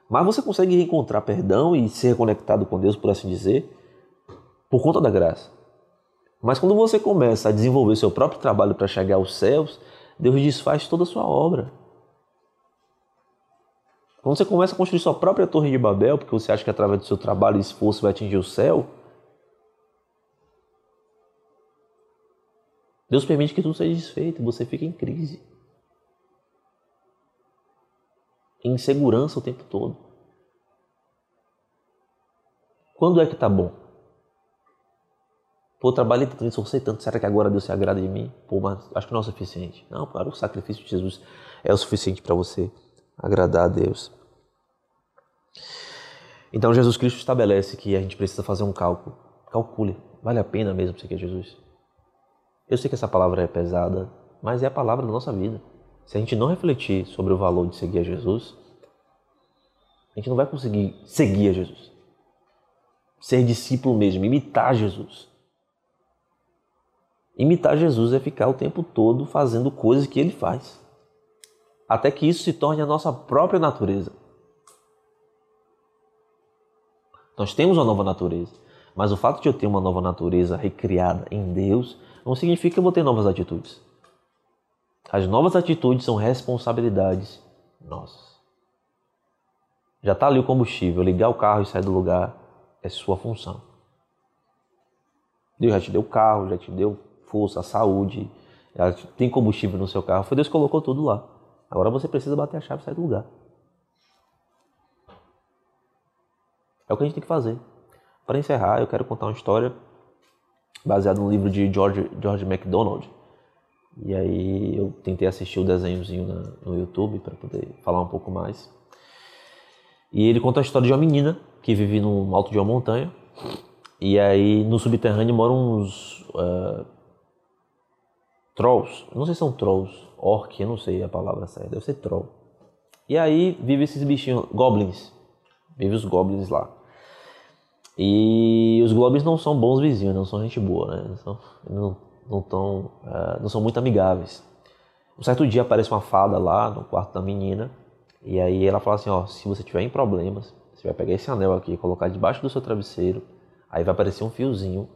mas você consegue encontrar perdão e ser conectado com Deus, por assim dizer, por conta da graça. Mas quando você começa a desenvolver seu próprio trabalho para chegar aos céus, Deus desfaz toda a sua obra. Quando você começa a construir sua própria torre de Babel, porque você acha que através do seu trabalho e esforço vai atingir o céu, Deus permite que tudo seja desfeito você fica em crise. Em insegurança o tempo todo. Quando é que tá bom? Pô, trabalhei tanto, esforcei tanto, será que agora Deus se agrada de mim? Pô, mas acho que não é o suficiente. Não, claro, o sacrifício de Jesus é o suficiente para você agradar a Deus. Então Jesus Cristo estabelece que a gente precisa fazer um cálculo. Calcule, vale a pena mesmo seguir Jesus? Eu sei que essa palavra é pesada, mas é a palavra da nossa vida. Se a gente não refletir sobre o valor de seguir a Jesus, a gente não vai conseguir seguir a Jesus. Ser discípulo mesmo, imitar Jesus. Imitar Jesus é ficar o tempo todo fazendo coisas que ele faz. Até que isso se torne a nossa própria natureza. Nós temos uma nova natureza, mas o fato de eu ter uma nova natureza recriada em Deus não significa que eu vou ter novas atitudes. As novas atitudes são responsabilidades nossas. Já está ali o combustível, ligar o carro e sair do lugar é sua função. Deus já te deu o carro, já te deu força, saúde, já tem combustível no seu carro. Foi Deus que colocou tudo lá. Agora você precisa bater a chave e sair do lugar. É o que a gente tem que fazer. Para encerrar, eu quero contar uma história baseado no livro de George, George MacDonald. E aí eu tentei assistir o desenhozinho na, no YouTube para poder falar um pouco mais. E ele conta a história de uma menina que vive no alto de uma montanha. E aí no subterrâneo moram uns uh, trolls. Não sei se são trolls, orc, eu não sei a palavra certa, deve ser troll. E aí vive esses bichinhos, goblins. Vive os goblins lá. E os Globes não são bons vizinhos, não são gente boa, né? Não, são, não, não, tão, uh, não são muito amigáveis. Um certo dia aparece uma fada lá no quarto da menina e aí ela fala assim, ó, se você tiver em problemas, você vai pegar esse anel aqui, colocar debaixo do seu travesseiro, aí vai aparecer um fiozinho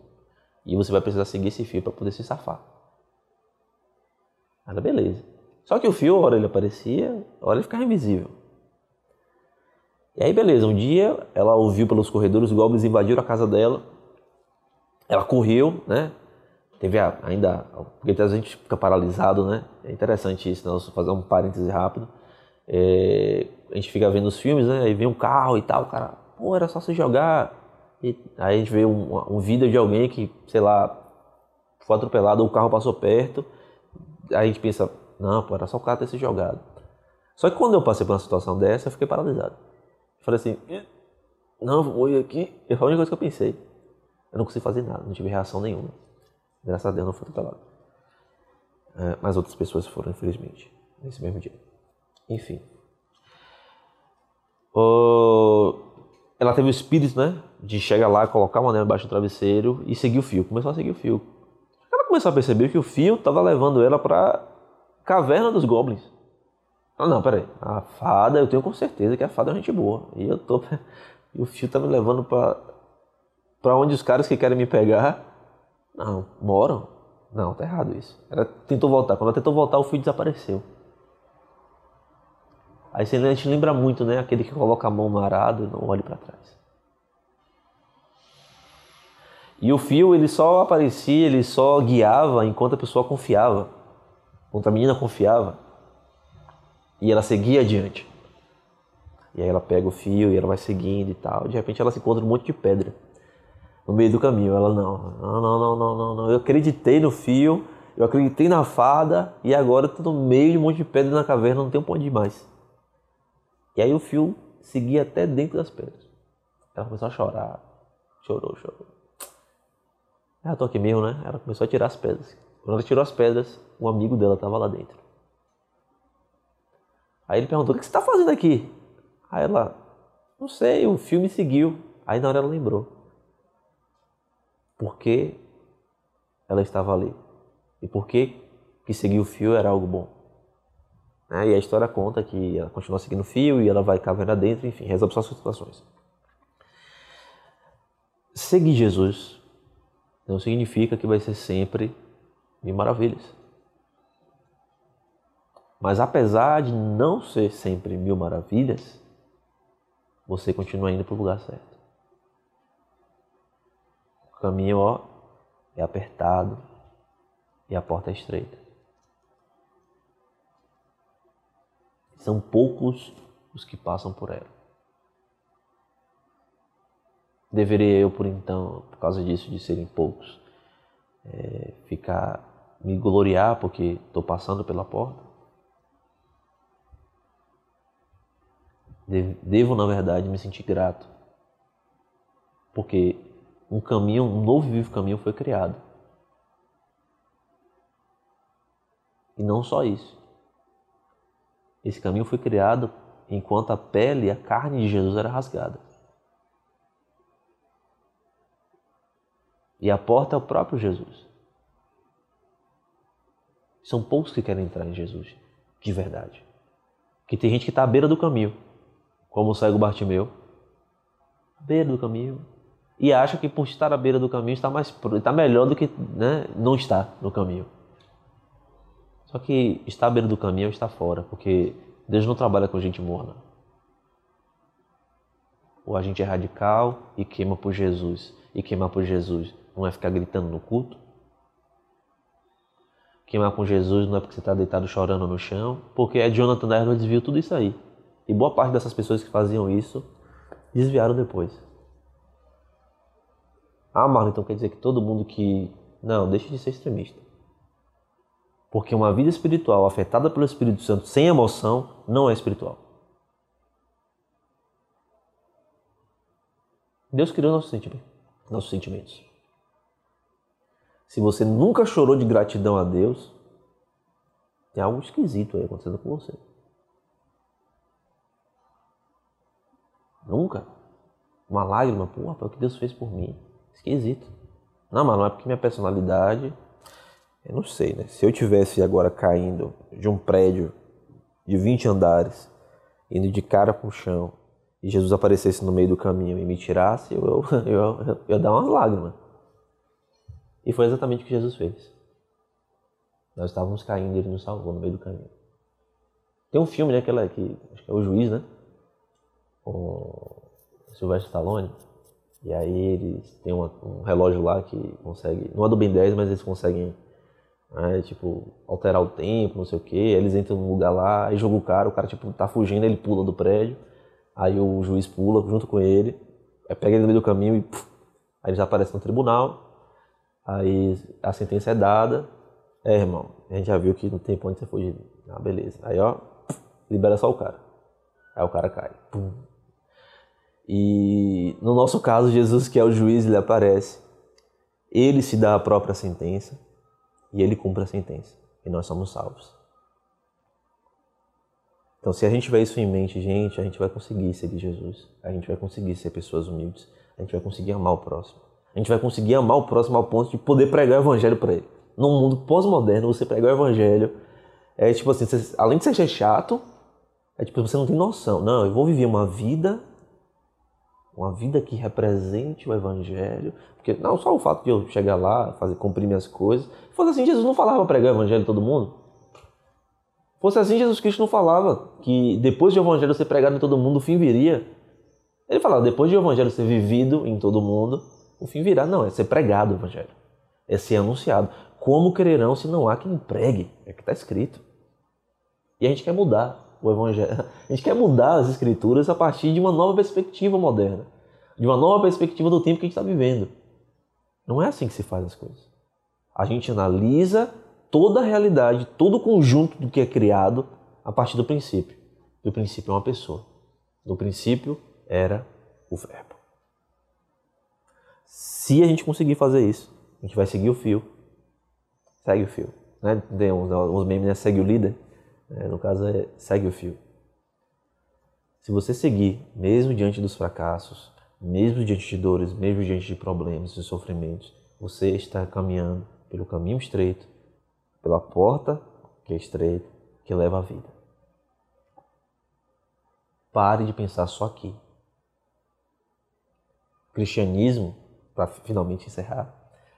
e você vai precisar seguir esse fio para poder se safar. Mas beleza. Só que o fio, hora ele aparecia, hora ele ficava invisível. E aí, beleza, um dia ela ouviu pelos corredores, os goblins invadiram a casa dela. Ela correu, né? Teve a, ainda. Porque a gente fica paralisado, né? É interessante isso, né? Vou fazer um parêntese rápido. É, a gente fica vendo os filmes, né? Aí vem um carro e tal, o cara, pô, era só se jogar. E aí a gente vê um, um vídeo de alguém que, sei lá, foi atropelado ou o carro passou perto. Aí a gente pensa, não, pô, era só o cara ter se jogado. Só que quando eu passei por uma situação dessa, eu fiquei paralisado. Falei assim, não, vou ir aqui. E foi a única coisa que eu pensei. Eu não consegui fazer nada, não tive reação nenhuma. Graças a Deus não fui atropelado. É, mas outras pessoas foram, infelizmente, nesse mesmo dia. Enfim. ela teve o espírito, né? De chegar lá, colocar uma anel embaixo do travesseiro e seguir o fio. Começou a seguir o fio. Ela começou a perceber que o fio estava levando ela para caverna dos goblins. Ah, não, peraí. A fada, eu tenho com certeza que a fada é gente boa. E eu tô. E o fio tá me levando pra, pra onde os caras que querem me pegar não, moram. Não, tá errado isso. Ela tentou voltar. Quando ela tentou voltar, o fio desapareceu. Aí a gente lembra muito, né? Aquele que coloca a mão no arado e não olha para trás. E o fio, ele só aparecia, ele só guiava enquanto a pessoa confiava. Enquanto a menina confiava. E ela seguia adiante. E aí ela pega o fio e ela vai seguindo e tal. De repente ela se encontra um monte de pedra no meio do caminho. Ela não, não, não, não, não, não. Eu acreditei no fio, eu acreditei na fada e agora estou no meio de um monte de pedra na caverna, não tem um ponto de mais. E aí o fio seguia até dentro das pedras. Ela começou a chorar. Chorou, chorou. Ah, tô aqui mesmo, né? Ela começou a tirar as pedras. Quando ela tirou as pedras, um amigo dela estava lá dentro. Aí ele perguntou: O que você está fazendo aqui? Aí ela: Não sei, o filme seguiu. Aí na hora ela lembrou. Por que ela estava ali? E por que que seguir o fio era algo bom? Né? E a história conta que ela continua seguindo o fio e ela vai caverna dentro, enfim, resolve suas situações. Seguir Jesus não significa que vai ser sempre mil maravilhas. Mas apesar de não ser sempre mil maravilhas, você continua indo para o lugar certo. O caminho ó, é apertado e a porta é estreita. São poucos os que passam por ela. Deveria eu, por então, por causa disso, de serem poucos, é, ficar me gloriar porque estou passando pela porta? Devo, na verdade, me sentir grato, porque um caminho, um novo vivo caminho foi criado. E não só isso. Esse caminho foi criado enquanto a pele e a carne de Jesus era rasgada. E a porta é o próprio Jesus. São poucos que querem entrar em Jesus, de verdade. Que tem gente que está à beira do caminho, como o cego Bartimeu, à beira do caminho, e acha que por estar à beira do caminho está, mais, está melhor do que né, não estar no caminho. Só que estar à beira do caminho é estar fora, porque Deus não trabalha com gente morna. Ou a gente é radical e queima por Jesus. E queimar por Jesus não é ficar gritando no culto. Queimar com Jesus não é porque você está deitado chorando no chão, porque é Jonathan Edwards viu tudo isso aí. E boa parte dessas pessoas que faziam isso desviaram depois. Ah, Marlon, então quer dizer que todo mundo que. Não, deixe de ser extremista. Porque uma vida espiritual afetada pelo Espírito Santo sem emoção não é espiritual. Deus criou nossos sentimentos. Nossos sentimentos. Se você nunca chorou de gratidão a Deus, tem algo esquisito aí acontecendo com você. Nunca? Uma lágrima, pô, o que Deus fez por mim. Esquisito. Não, mas não é porque minha personalidade eu não sei, né? Se eu tivesse agora caindo de um prédio de 20 andares, indo de cara pro chão, e Jesus aparecesse no meio do caminho e me tirasse, eu, eu, eu, eu ia dar umas lágrimas. E foi exatamente o que Jesus fez. Nós estávamos caindo e ele nos salvou no meio do caminho. Tem um filme, né, que, é, que acho que é o Juiz, né? Silvestre Stallone. E aí eles têm uma, um relógio lá que consegue, não é do Ben 10, mas eles conseguem né? Tipo, alterar o tempo, não sei o que. Eles entram num lugar lá, aí joga o cara, o cara tipo, tá fugindo, ele pula do prédio, aí o juiz pula junto com ele, pega ele no meio do caminho e puf, aí eles aparecem no tribunal, aí a sentença é dada. É, irmão, a gente já viu que não tem ponto de você fugir. Ah, beleza. Aí, ó, libera só o cara. Aí o cara cai. Pum. E no nosso caso, Jesus, que é o juiz, ele aparece. Ele se dá a própria sentença e ele cumpre a sentença. E nós somos salvos. Então, se a gente tiver isso em mente, gente, a gente vai conseguir seguir Jesus. A gente vai conseguir ser pessoas humildes. A gente vai conseguir amar o próximo. A gente vai conseguir amar o próximo ao ponto de poder pregar o evangelho para ele. Num mundo pós-moderno, você pregar o evangelho é tipo assim, você, além de ser chato, é tipo, você não tem noção. Não, eu vou viver uma vida uma vida que represente o Evangelho. Porque não só o fato de eu chegar lá, fazer cumprir minhas coisas. Fosse assim, Jesus não falava pregar o Evangelho a todo mundo. Fosse assim, Jesus Cristo não falava que depois de o Evangelho ser pregado em todo mundo, o fim viria. Ele falava, depois de o Evangelho ser vivido em todo mundo, o fim virá. Não, é ser pregado o Evangelho. É ser anunciado. Como crerão se não há quem pregue? É que está escrito. E a gente quer mudar o Evangelho. A gente quer mudar as Escrituras a partir de uma nova perspectiva moderna, de uma nova perspectiva do tempo que a gente está vivendo. Não é assim que se faz as coisas. A gente analisa toda a realidade, todo o conjunto do que é criado a partir do princípio. E o princípio é uma pessoa. No princípio era o Verbo. Se a gente conseguir fazer isso, a gente vai seguir o fio. Segue o fio. Né? Tem uns, uns memes, né? Segue o líder. É, no caso, é segue o fio. Se você seguir, mesmo diante dos fracassos, mesmo diante de dores, mesmo diante de problemas e sofrimentos, você está caminhando pelo caminho estreito, pela porta que é estreita, que leva à vida. Pare de pensar só aqui. O cristianismo, para finalmente encerrar,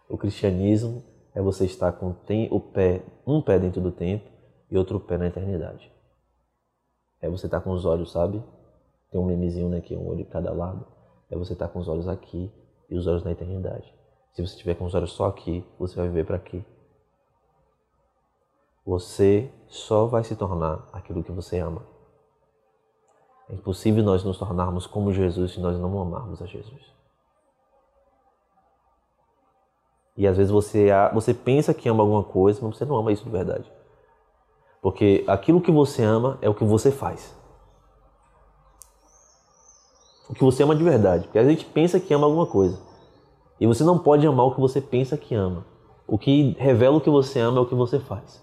o cristianismo é você estar com o pé, um pé dentro do tempo e outro pé na eternidade. É você estar tá com os olhos, sabe? Tem um memezinho, né? Que é um olho de cada lado. É você estar tá com os olhos aqui e os olhos na eternidade. Se você estiver com os olhos só aqui, você vai viver para aqui. Você só vai se tornar aquilo que você ama. É impossível nós nos tornarmos como Jesus se nós não amarmos a Jesus. E às vezes você, você pensa que ama alguma coisa, mas você não ama isso de verdade. Porque aquilo que você ama é o que você faz. O que você ama de verdade. Porque a gente pensa que ama alguma coisa. E você não pode amar o que você pensa que ama. O que revela o que você ama é o que você faz.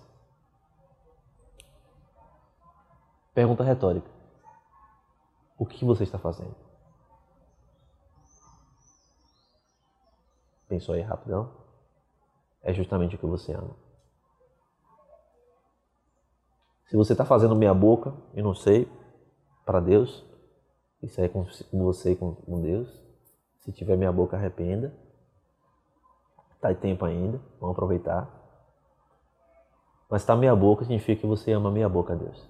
Pergunta retórica. O que você está fazendo? Pensou aí rapidão? É justamente o que você ama. Se você está fazendo meia boca, eu não sei, para Deus, isso aí é com você e com Deus. Se tiver meia boca, arrependa. Está em tempo ainda, vamos aproveitar. Mas está meia boca significa que você ama meia boca a Deus.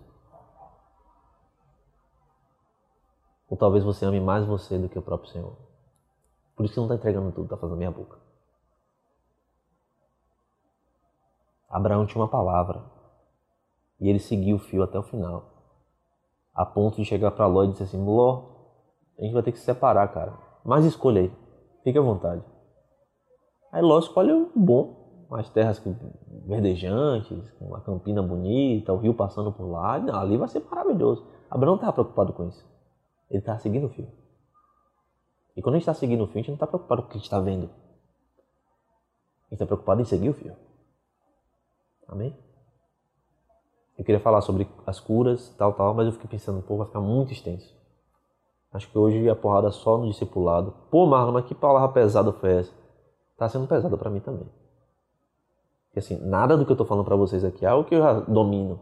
Ou talvez você ame mais você do que o próprio Senhor. Por isso que não está entregando tudo, está fazendo meia boca. Abraão tinha uma palavra. E ele seguiu o fio até o final. A ponto de chegar para Ló e dizer assim: Ló, a gente vai ter que se separar, cara. Mas escolha aí. Fique à vontade. Aí Ló escolhe o bom. As terras verdejantes, com a campina bonita, o rio passando por lá. Não, ali vai ser maravilhoso. Abraão não estava preocupado com isso. Ele estava seguindo o fio. E quando a gente está seguindo o fio, a gente não está preocupado com o que a gente está vendo. A gente está preocupado em seguir o fio. Amém? Eu queria falar sobre as curas, tal, tal, mas eu fiquei pensando, pô, vai ficar muito extenso. Acho que hoje a porrada só no discipulado. Pô, Marlon, mas que palavra pesada foi essa? Tá sendo pesada para mim também. E assim, nada do que eu tô falando para vocês aqui é algo que eu já domino.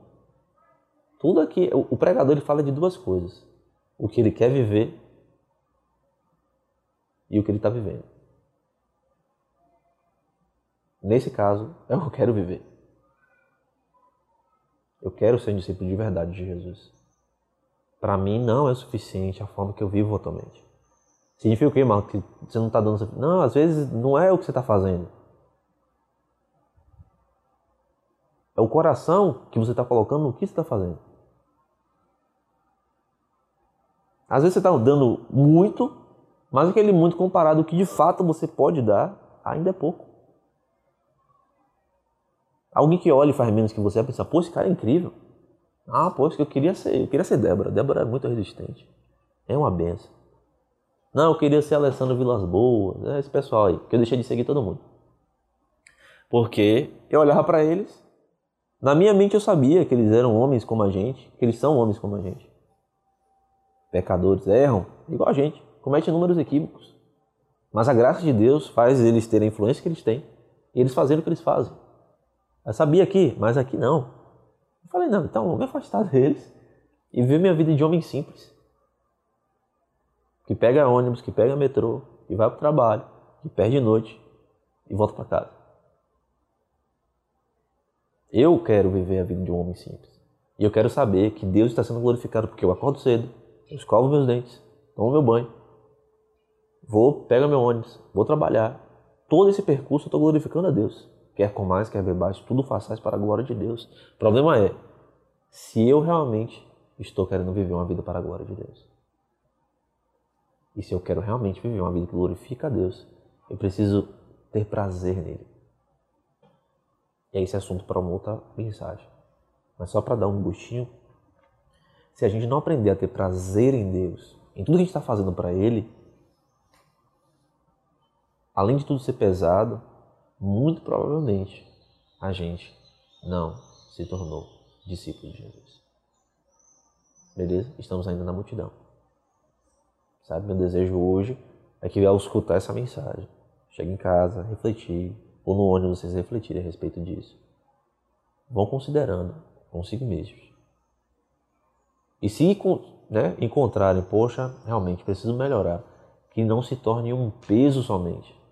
Tudo aqui, o pregador ele fala de duas coisas: o que ele quer viver e o que ele está vivendo. Nesse caso, é o que eu quero viver. Eu quero ser um discípulo de verdade de Jesus. Para mim não é suficiente a forma que eu vivo atualmente. Significa o quê, Marco? Que você não está dando. Não, às vezes não é o que você está fazendo. É o coração que você está colocando no que você está fazendo. Às vezes você está dando muito, mas aquele muito comparado ao que de fato você pode dar, ainda é pouco. Alguém que olha e faz menos que você vai pensar, pô, esse cara é incrível. Ah, pô, eu queria ser, eu queria ser Débora. Débora é muito resistente. É uma benção. Não, eu queria ser Alessandro Vilas Boas. É esse pessoal aí, que eu deixei de seguir todo mundo. Porque eu olhava para eles, na minha mente eu sabia que eles eram homens como a gente, que eles são homens como a gente. Pecadores erram, igual a gente, cometem inúmeros equívocos. Mas a graça de Deus faz eles terem a influência que eles têm e eles fazerem o que eles fazem. Eu sabia aqui, mas aqui não. Eu falei, não, então vou me afastar deles e viver minha vida de homem simples. que pega ônibus, que pega metrô, que vai para o trabalho, que perde noite e volta para casa. Eu quero viver a vida de um homem simples. E eu quero saber que Deus está sendo glorificado porque eu acordo cedo, eu escovo meus dentes, tomo meu banho, vou, pego meu ônibus, vou trabalhar. Todo esse percurso eu estou glorificando a Deus. Quer com mais, quer baixo, tudo façais para a glória de Deus. O problema é, se eu realmente estou querendo viver uma vida para a glória de Deus. E se eu quero realmente viver uma vida que glorifica a Deus, eu preciso ter prazer nele. E é esse assunto para uma outra mensagem. Mas só para dar um gostinho, se a gente não aprender a ter prazer em Deus, em tudo que a gente está fazendo para Ele, além de tudo ser pesado, muito provavelmente a gente não se tornou discípulo de Jesus. Beleza? Estamos ainda na multidão. Sabe? Meu desejo hoje é que ao escutar essa mensagem, chegue em casa, refletir, ou no ônibus vocês refletirem a respeito disso. Vão considerando consigo mesmos. E se né, encontrarem, poxa, realmente preciso melhorar, que não se torne um peso somente,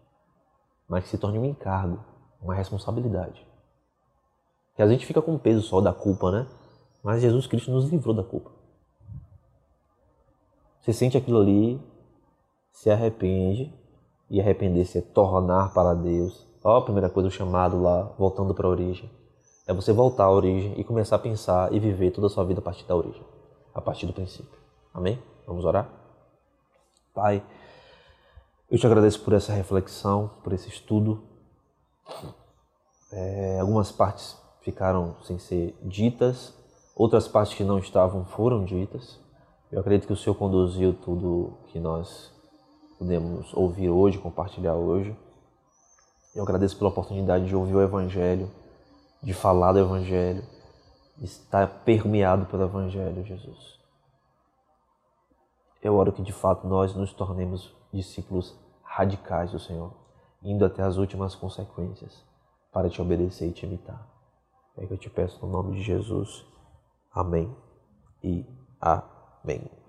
mas que se torne um encargo, uma responsabilidade. Que a gente fica com o peso só da culpa, né? Mas Jesus Cristo nos livrou da culpa. Você sente aquilo ali, se arrepende, e arrepender-se é tornar para Deus. Ó, a primeira coisa, o chamado lá, voltando para a origem. É você voltar à origem e começar a pensar e viver toda a sua vida a partir da origem, a partir do princípio. Amém? Vamos orar? Pai, eu te agradeço por essa reflexão, por esse estudo. É, algumas partes ficaram sem ser ditas, outras partes que não estavam foram ditas. Eu acredito que o Senhor conduziu tudo que nós podemos ouvir hoje, compartilhar hoje. Eu agradeço pela oportunidade de ouvir o Evangelho, de falar do Evangelho, de estar permeado pelo Evangelho, Jesus. Eu oro que de fato nós nos tornemos discípulos radicais do Senhor, indo até as últimas consequências para te obedecer e te imitar. É que eu te peço no nome de Jesus. Amém e amém.